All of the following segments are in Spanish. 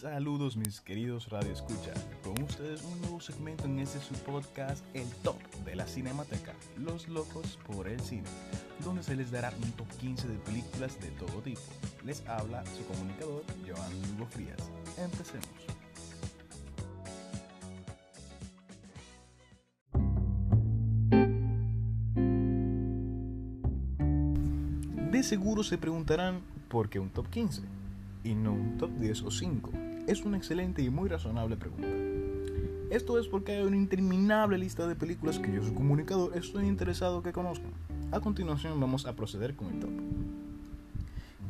Saludos mis queridos Radio Escucha, con ustedes un nuevo segmento en este su podcast, el top de la Cinemateca, Los Locos por el Cine, donde se les dará un top 15 de películas de todo tipo. Les habla su comunicador, Joan Hugo Frías. Empecemos. De seguro se preguntarán por qué un top 15 y no un top 10 o 5. Es una excelente y muy razonable pregunta. Esto es porque hay una interminable lista de películas que yo, su comunicador, estoy interesado que conozcan. A continuación vamos a proceder con el top.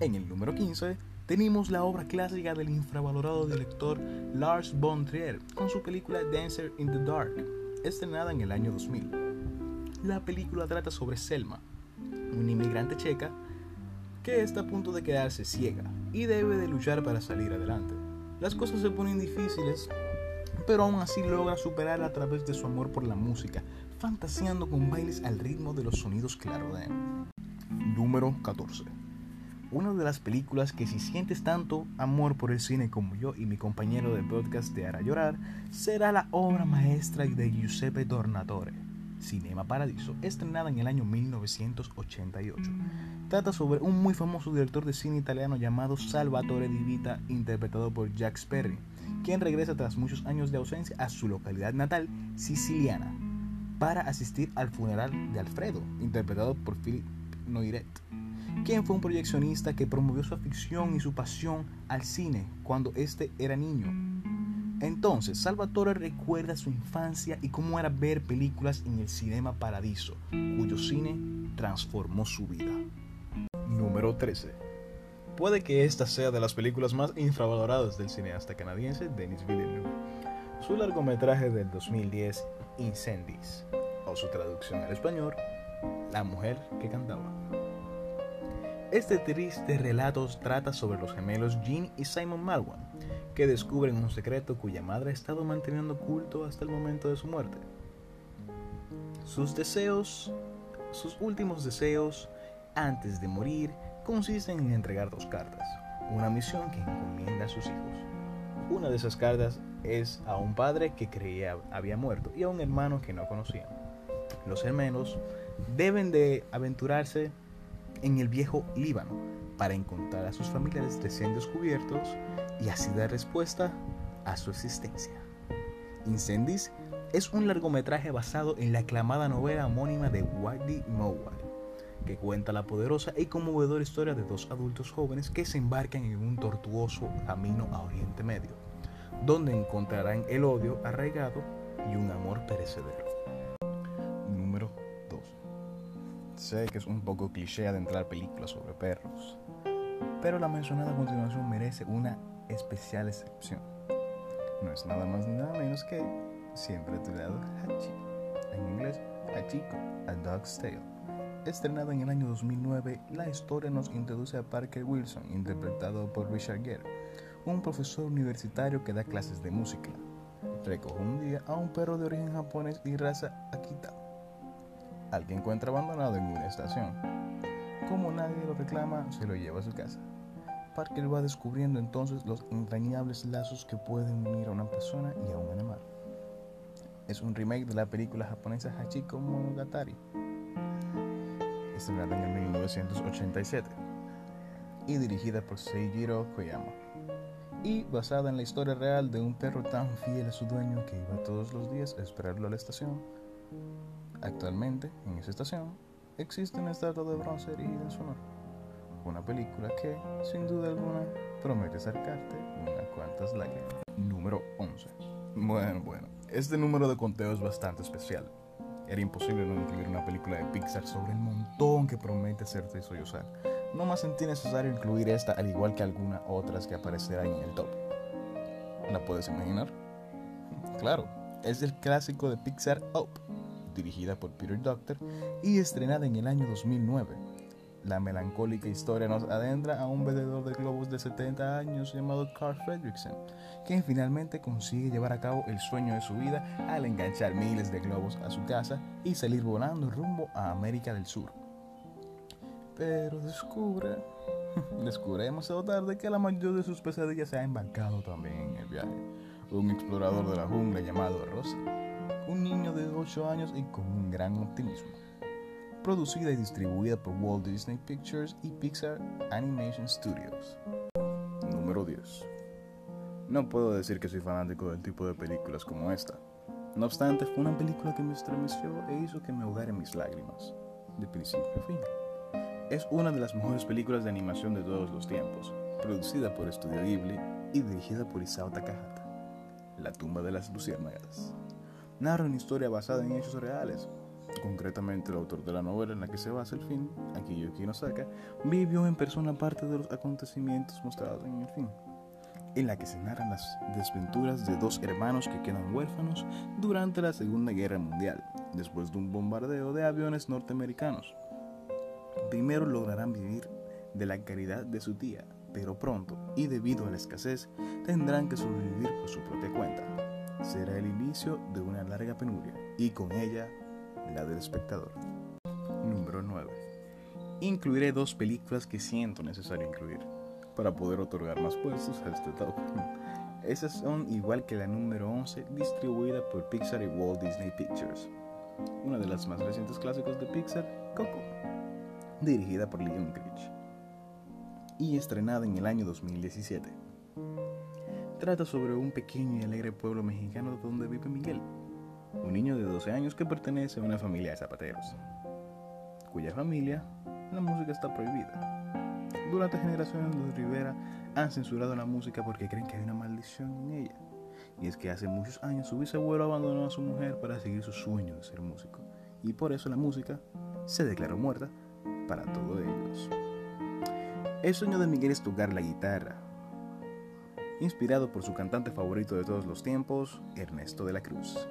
En el número 15 tenemos la obra clásica del infravalorado director Lars von Trier con su película Dancer in the Dark, estrenada en el año 2000. La película trata sobre Selma, una inmigrante checa que está a punto de quedarse ciega y debe de luchar para salir adelante. Las cosas se ponen difíciles, pero aún así logra superar a través de su amor por la música, fantaseando con bailes al ritmo de los sonidos claro de Número 14. Una de las películas que si sientes tanto amor por el cine como yo y mi compañero de podcast te hará llorar, será la obra maestra de Giuseppe Tornatore, Cinema Paradiso, estrenada en el año 1988. Trata sobre un muy famoso director de cine italiano llamado Salvatore Di Vita, interpretado por Jack Sperry, quien regresa tras muchos años de ausencia a su localidad natal, siciliana, para asistir al funeral de Alfredo, interpretado por Philip Noiret, quien fue un proyeccionista que promovió su afición y su pasión al cine cuando éste era niño. Entonces, Salvatore recuerda su infancia y cómo era ver películas en el Cinema Paradiso, cuyo cine transformó su vida. Número 13. Puede que esta sea de las películas más infravaloradas del cineasta canadiense Denis Villeneuve. Su largometraje del 2010, Incendies, o su traducción al español, La mujer que cantaba. Este triste relato trata sobre los gemelos Jean y Simon Malwan, descubren un secreto cuya madre ha estado manteniendo oculto hasta el momento de su muerte. Sus deseos, sus últimos deseos, antes de morir consisten en entregar dos cartas, una misión que encomienda a sus hijos. Una de esas cartas es a un padre que creía había muerto y a un hermano que no conocían. Los hermanos deben de aventurarse en el viejo Líbano para encontrar a sus familiares recién descubiertos y así dar respuesta a su existencia. Incendies es un largometraje basado en la aclamada novela homónima de Waddy Mowat que cuenta la poderosa y conmovedora historia de dos adultos jóvenes que se embarcan en un tortuoso camino a Oriente Medio, donde encontrarán el odio arraigado y un amor perecedero. Número 2. Sé que es un poco cliché adentrar películas sobre perros, pero la mencionada continuación merece una especial excepción. No es nada más ni nada menos que Siempre a tu lado Hachi, en inglés Hachiko, A Dog's Tale Estrenada en el año 2009, la historia nos introduce a Parker Wilson, interpretado por Richard Gere, un profesor universitario que da clases de música. Recoge un día a un perro de origen japonés y raza Akita, al que encuentra abandonado en una estación. Como nadie lo reclama, se lo lleva a su casa. Parker va descubriendo entonces los entrañables lazos que pueden unir a una persona y a un animal. Es un remake de la película japonesa Hachiko Monogatari, estrenada en el 1987 y dirigida por Seijiro Koyama y basada en la historia real de un perro tan fiel a su dueño que iba todos los días a esperarlo a la estación. Actualmente, en esa estación, existe una estatua de bronce erigida en su honor. Una película que, sin duda alguna, promete acercarte unas cuantas lágrimas. Número 11. Bueno, bueno, este número de conteo es bastante especial era imposible no incluir una película de Pixar sobre el montón que promete hacerte sollozar. No más sentí necesario incluir esta al igual que algunas otras que aparecerán en el top. ¿La puedes imaginar? Claro, es el clásico de Pixar Up, dirigida por Peter Doctor y estrenada en el año 2009 la melancólica historia nos adentra a un vendedor de globos de 70 años llamado Carl Fredrickson, quien finalmente consigue llevar a cabo el sueño de su vida al enganchar miles de globos a su casa y salir volando rumbo a América del Sur. Pero descubre Descubriremos tarde que la mayor de sus pesadillas se ha embarcado también en el viaje. Un explorador de la jungla llamado Rosa, un niño de 8 años y con un gran optimismo. Producida y distribuida por Walt Disney Pictures y Pixar Animation Studios. Número 10. No puedo decir que soy fanático del tipo de películas como esta. No obstante, fue una película que me estremeció e hizo que me ahogara mis lágrimas, de principio a fin. Es una de las mejores películas de animación de todos los tiempos, producida por Studio Ghibli y dirigida por Isao Takahata. La tumba de las luciérnagas. Narra una historia basada en hechos reales. Concretamente, el autor de la novela en la que se basa el film, Akiyuki Inosaka, vivió en persona parte de los acontecimientos mostrados en el film en la que se narran las desventuras de dos hermanos que quedan huérfanos durante la Segunda Guerra Mundial, después de un bombardeo de aviones norteamericanos. Primero lograrán vivir de la caridad de su tía, pero pronto, y debido a la escasez, tendrán que sobrevivir por su propia cuenta. Será el inicio de una larga penuria, y con ella del espectador. Número 9. Incluiré dos películas que siento necesario incluir para poder otorgar más puestos a este top. Esas son igual que la número 11 distribuida por Pixar y Walt Disney Pictures. Una de las más recientes clásicos de Pixar, Coco, dirigida por Leon Critch y estrenada en el año 2017. Trata sobre un pequeño y alegre pueblo mexicano donde vive Miguel, un niño de 12 años que pertenece a una familia de zapateros, cuya familia la música está prohibida durante generaciones los Rivera han censurado la música porque creen que hay una maldición en ella. Y es que hace muchos años su bisabuelo abandonó a su mujer para seguir su sueño de ser músico. Y por eso la música se declaró muerta para todos ellos. El sueño de Miguel es tocar la guitarra. Inspirado por su cantante favorito de todos los tiempos, Ernesto de la Cruz.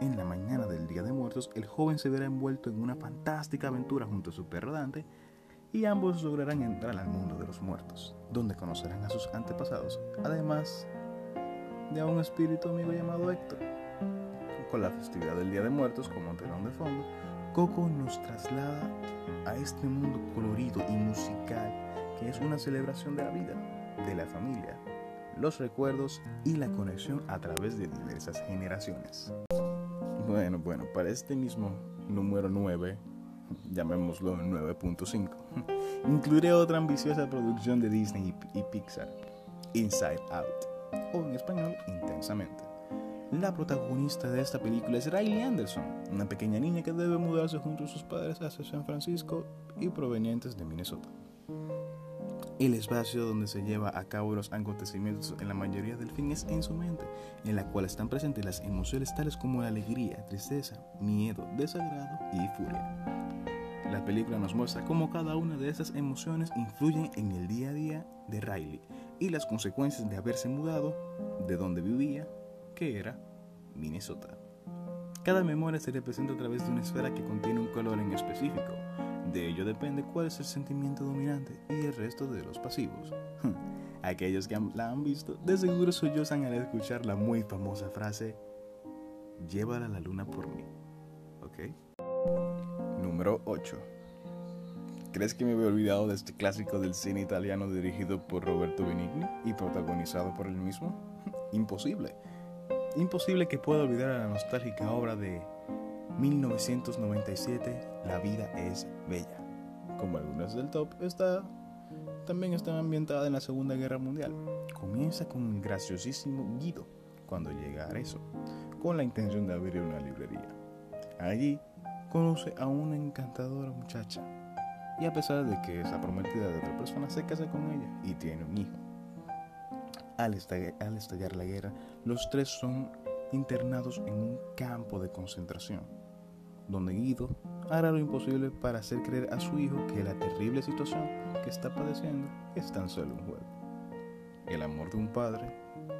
En la mañana del Día de Muertos, el joven se verá envuelto en una fantástica aventura junto a su perro Dante y ambos lograrán entrar al mundo de los muertos, donde conocerán a sus antepasados, además de a un espíritu amigo llamado Héctor. Con la festividad del Día de Muertos como telón de fondo, Coco nos traslada a este mundo colorido y musical que es una celebración de la vida, de la familia, los recuerdos y la conexión a través de diversas generaciones. Bueno, bueno, para este mismo número 9 llamémoslo 9.5, incluiré otra ambiciosa producción de Disney y Pixar, Inside Out, o en español, Intensamente. La protagonista de esta película es Riley Anderson, una pequeña niña que debe mudarse junto a sus padres hacia San Francisco y provenientes de Minnesota. El espacio donde se lleva a cabo los acontecimientos en la mayoría del fin es en su mente, en la cual están presentes las emociones tales como la alegría, tristeza, miedo, desagrado y furia. La película nos muestra cómo cada una de esas emociones influyen en el día a día de Riley y las consecuencias de haberse mudado de donde vivía, que era Minnesota. Cada memoria se representa a través de una esfera que contiene un color en específico. De ello depende cuál es el sentimiento dominante y el resto de los pasivos. Aquellos que la han visto de seguro sollozan al escuchar la muy famosa frase, llévala la luna por mí. ¿Ok? Número 8. ¿Crees que me había olvidado de este clásico del cine italiano dirigido por Roberto Benigni y protagonizado por él mismo? Imposible. Imposible que pueda olvidar a la nostálgica obra de 1997, La vida es bella. Como algunas del top, está también está ambientada en la Segunda Guerra Mundial. Comienza con el graciosísimo Guido cuando llega a Arezzo, con la intención de abrir una librería. Allí conoce a una encantadora muchacha y a pesar de que es la prometida de otra persona, se casa con ella y tiene un hijo. Al estallar, la guerra, los tres son internados en un campo de concentración, donde Guido hará lo imposible para hacer creer a su hijo que la terrible situación que está padeciendo es tan solo un juego. El amor de un padre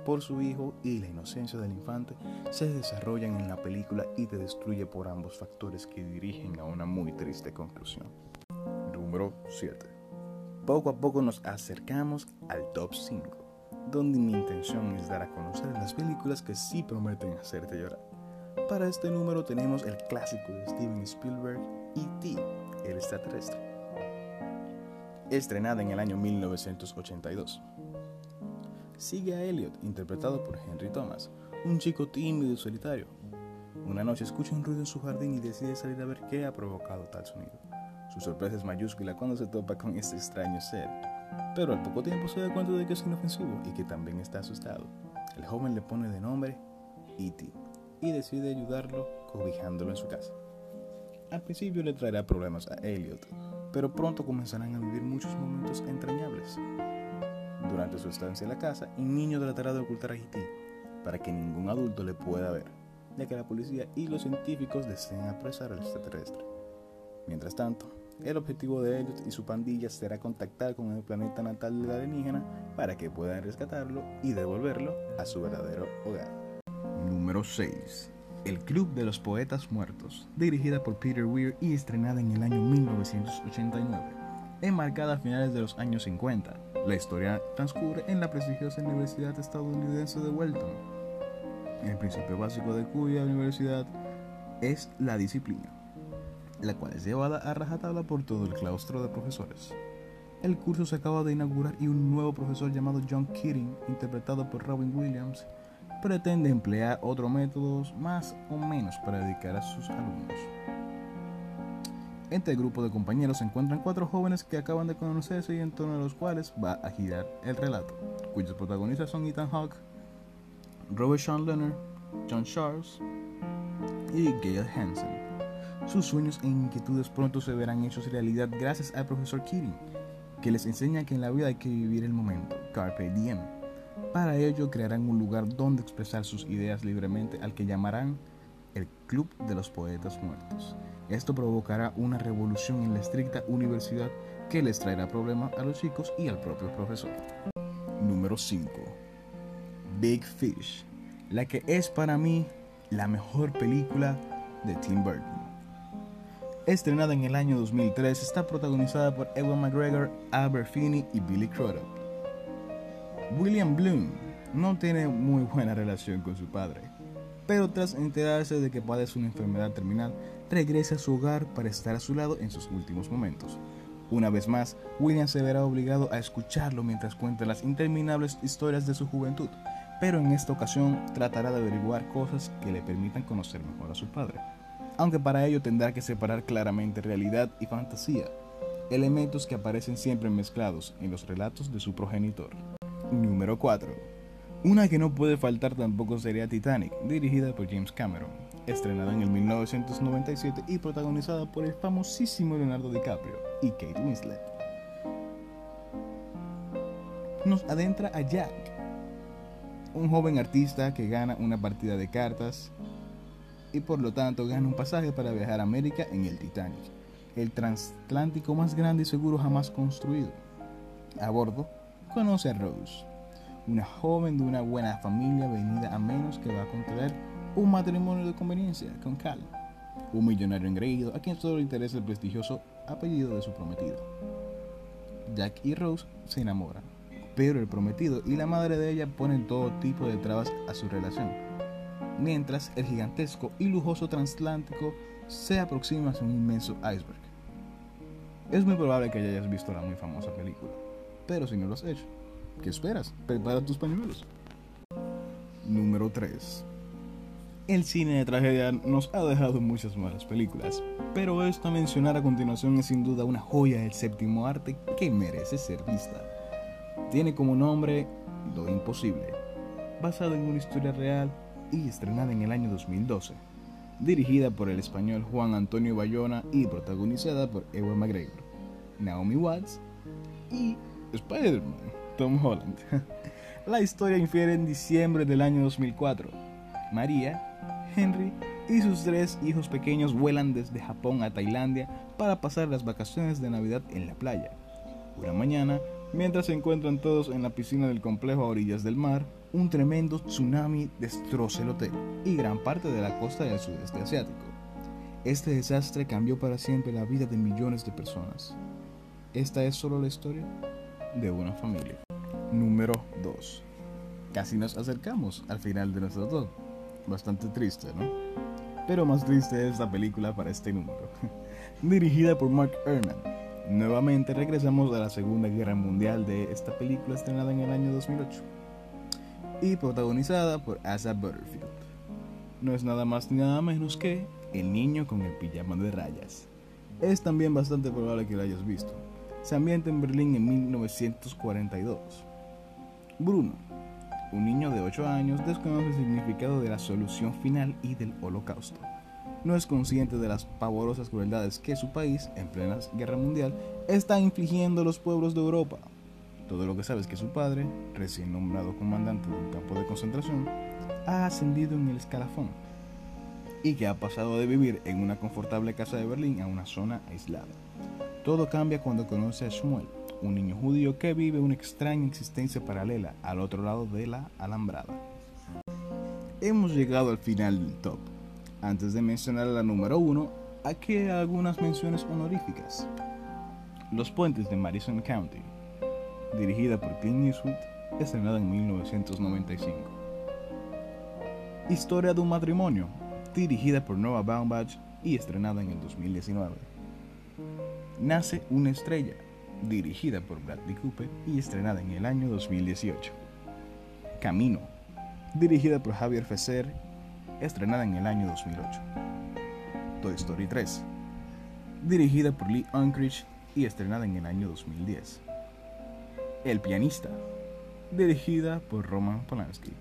por su hijo y la inocencia del infante se desarrollan en la película y te destruye por ambos factores que dirigen a una muy triste conclusión. Número 7. Poco a poco nos acercamos al top 5, donde mi intención es dar a conocer las películas que sí prometen hacerte llorar. Para este número tenemos el clásico de Steven Spielberg, E.T., el extraterrestre. estrenada en el año 1982. Sigue a Elliot, interpretado por Henry Thomas, un chico tímido y solitario. Una noche escucha un ruido en su jardín y decide salir a ver qué ha provocado tal sonido. Su sorpresa es mayúscula cuando se topa con este extraño ser, pero al poco tiempo se da cuenta de que es inofensivo y que también está asustado. El joven le pone de nombre E.T. y decide ayudarlo cobijándolo en su casa. Al principio le traerá problemas a Elliot, pero pronto comenzarán a vivir muchos momentos entrañables. Durante su estancia en la casa, el niño tratará de ocultar a E.T. para que ningún adulto le pueda ver, ya que la policía y los científicos desean apresar al extraterrestre. Mientras tanto, el objetivo de Elliot y su pandilla será contactar con el planeta natal del alienígena para que puedan rescatarlo y devolverlo a su verdadero hogar. Número 6. El Club de los Poetas Muertos, dirigida por Peter Weir y estrenada en el año 1989. Enmarcada a finales de los años 50, la historia transcurre en la prestigiosa Universidad estadounidense de Welton, el principio básico de cuya universidad es la disciplina la cual es llevada a rajatabla por todo el claustro de profesores. El curso se acaba de inaugurar y un nuevo profesor llamado John Keating, interpretado por Robin Williams, pretende emplear otros métodos más o menos para dedicar a sus alumnos. Entre el grupo de compañeros se encuentran cuatro jóvenes que acaban de conocerse y en torno a los cuales va a girar el relato, cuyos protagonistas son Ethan Hawke, Robert Sean Leonard, John Charles y Gail Hansen. Sus sueños e inquietudes pronto se verán hechos realidad gracias al profesor Keating, que les enseña que en la vida hay que vivir el momento, carpe diem. Para ello crearán un lugar donde expresar sus ideas libremente al que llamarán el Club de los Poetas Muertos. Esto provocará una revolución en la estricta universidad que les traerá problemas a los chicos y al propio profesor. Número 5. Big Fish, la que es para mí la mejor película de Tim Burton. Estrenada en el año 2003, está protagonizada por Ewan McGregor, Albert Finney y Billy Crudup. William Bloom no tiene muy buena relación con su padre, pero tras enterarse de que padece una enfermedad terminal, regresa a su hogar para estar a su lado en sus últimos momentos. Una vez más, William se verá obligado a escucharlo mientras cuenta las interminables historias de su juventud, pero en esta ocasión tratará de averiguar cosas que le permitan conocer mejor a su padre aunque para ello tendrá que separar claramente realidad y fantasía, elementos que aparecen siempre mezclados en los relatos de su progenitor. Número 4. Una que no puede faltar tampoco sería Titanic, dirigida por James Cameron, estrenada en el 1997 y protagonizada por el famosísimo Leonardo DiCaprio y Kate Winslet. Nos adentra a Jack, un joven artista que gana una partida de cartas y por lo tanto gana un pasaje para viajar a América en el Titanic, el transatlántico más grande y seguro jamás construido. A bordo, conoce a Rose, una joven de una buena familia venida a menos que va a contraer un matrimonio de conveniencia con Cal, un millonario engreído a quien solo le interesa el prestigioso apellido de su prometido. Jack y Rose se enamoran, pero el prometido y la madre de ella ponen todo tipo de trabas a su relación mientras el gigantesco y lujoso transatlántico se aproxima hacia un inmenso iceberg. Es muy probable que hayas visto la muy famosa película, pero si no lo has hecho, ¿qué esperas? Prepara tus pañuelos. Número 3. El cine de tragedia nos ha dejado muchas malas películas, pero esto a mencionar a continuación es sin duda una joya del séptimo arte que merece ser vista. Tiene como nombre Lo Imposible, basado en una historia real y estrenada en el año 2012, dirigida por el español Juan Antonio Bayona y protagonizada por Ewan McGregor, Naomi Watts y Spider-Man, Tom Holland. La historia infiere en diciembre del año 2004. María, Henry y sus tres hijos pequeños vuelan desde Japón a Tailandia para pasar las vacaciones de Navidad en la playa. Una mañana, mientras se encuentran todos en la piscina del complejo a orillas del mar, un tremendo tsunami destroza el hotel y gran parte de la costa del sudeste asiático. Este desastre cambió para siempre la vida de millones de personas. Esta es solo la historia de una familia. Número 2. Casi nos acercamos al final de nuestro top. Bastante triste, ¿no? Pero más triste es la película para este número. Dirigida por Mark Herman, Nuevamente regresamos a la Segunda Guerra Mundial de esta película estrenada en el año 2008 y protagonizada por Asa Butterfield. No es nada más ni nada menos que El niño con el pijama de rayas. Es también bastante probable que lo hayas visto. Se ambienta en Berlín en 1942. Bruno, un niño de 8 años, desconoce el significado de la solución final y del holocausto no es consciente de las pavorosas crueldades que su país, en plena guerra mundial, está infligiendo a los pueblos de Europa. Todo lo que sabe es que su padre, recién nombrado comandante de un campo de concentración, ha ascendido en el escalafón y que ha pasado de vivir en una confortable casa de Berlín a una zona aislada. Todo cambia cuando conoce a Shmuel, un niño judío que vive una extraña existencia paralela al otro lado de la alambrada. Hemos llegado al final del top antes de mencionar la número 1, aquí hay algunas menciones honoríficas. Los Puentes de Madison County, dirigida por Clint Eastwood, estrenada en 1995. Historia de un matrimonio, dirigida por Noah Baumbach y estrenada en el 2019. Nace una estrella, dirigida por Bradley Cooper y estrenada en el año 2018. Camino, dirigida por Javier Fesser estrenada en el año 2008. Toy Story 3, dirigida por Lee Unkrich y estrenada en el año 2010. El pianista, dirigida por Roman Polanski,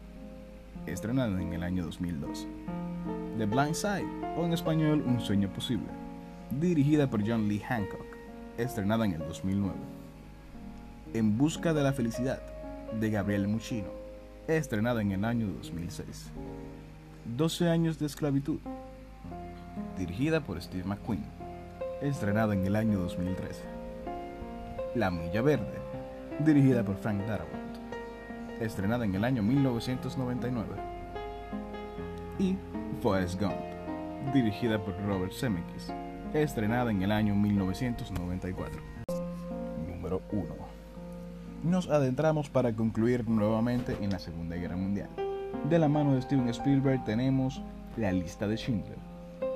estrenada en el año 2002. The Blind Side, o en español Un sueño posible, dirigida por John Lee Hancock, estrenada en el 2009. En busca de la felicidad, de Gabriel Muccino, estrenada en el año 2006. 12 años de esclavitud, dirigida por Steve McQueen, estrenada en el año 2013. La Milla Verde, dirigida por Frank Darabont, estrenada en el año 1999. Y Forrest Gump, dirigida por Robert Zemeckis, estrenada en el año 1994. Número 1. Nos adentramos para concluir nuevamente en la Segunda Guerra Mundial de la mano de Steven Spielberg tenemos La lista de Schindler,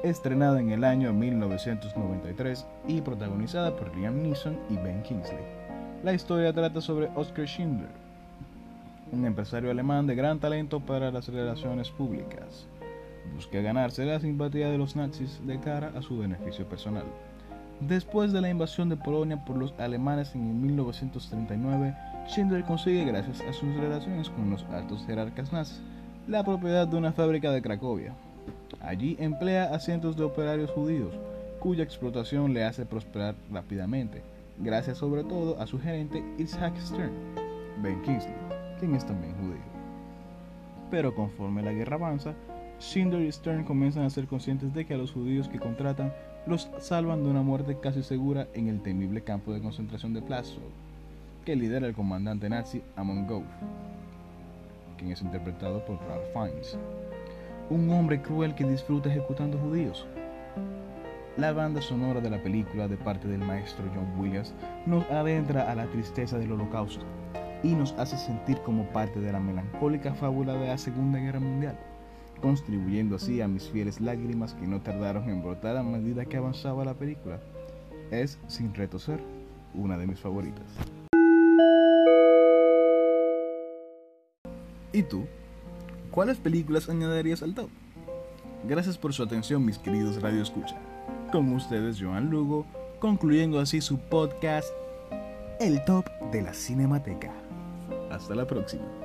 estrenada en el año 1993 y protagonizada por Liam Neeson y Ben Kingsley. La historia trata sobre Oscar Schindler, un empresario alemán de gran talento para las relaciones públicas. Busca ganarse la simpatía de los nazis de cara a su beneficio personal. Después de la invasión de Polonia por los alemanes en 1939, Schindler consigue, gracias a sus relaciones con los altos jerarcas nazis, la propiedad de una fábrica de Cracovia. Allí emplea a cientos de operarios judíos, cuya explotación le hace prosperar rápidamente, gracias sobre todo a su gerente Isaac Stern, Ben Kingsley, quien es también judío. Pero conforme la guerra avanza, Schindler y Stern comienzan a ser conscientes de que a los judíos que contratan los salvan de una muerte casi segura en el temible campo de concentración de Plaszow, que lidera el comandante nazi Amon Gouf quien es interpretado por Ralph Fiennes, un hombre cruel que disfruta ejecutando judíos. La banda sonora de la película de parte del maestro John Williams nos adentra a la tristeza del holocausto y nos hace sentir como parte de la melancólica fábula de la Segunda Guerra Mundial, contribuyendo así a mis fieles lágrimas que no tardaron en brotar a medida que avanzaba la película. Es, sin retocer, una de mis favoritas. ¿Y tú? ¿Cuáles películas añadirías al top? Gracias por su atención, mis queridos Radio Escucha. Con ustedes, Joan Lugo, concluyendo así su podcast, El Top de la Cinemateca. Hasta la próxima.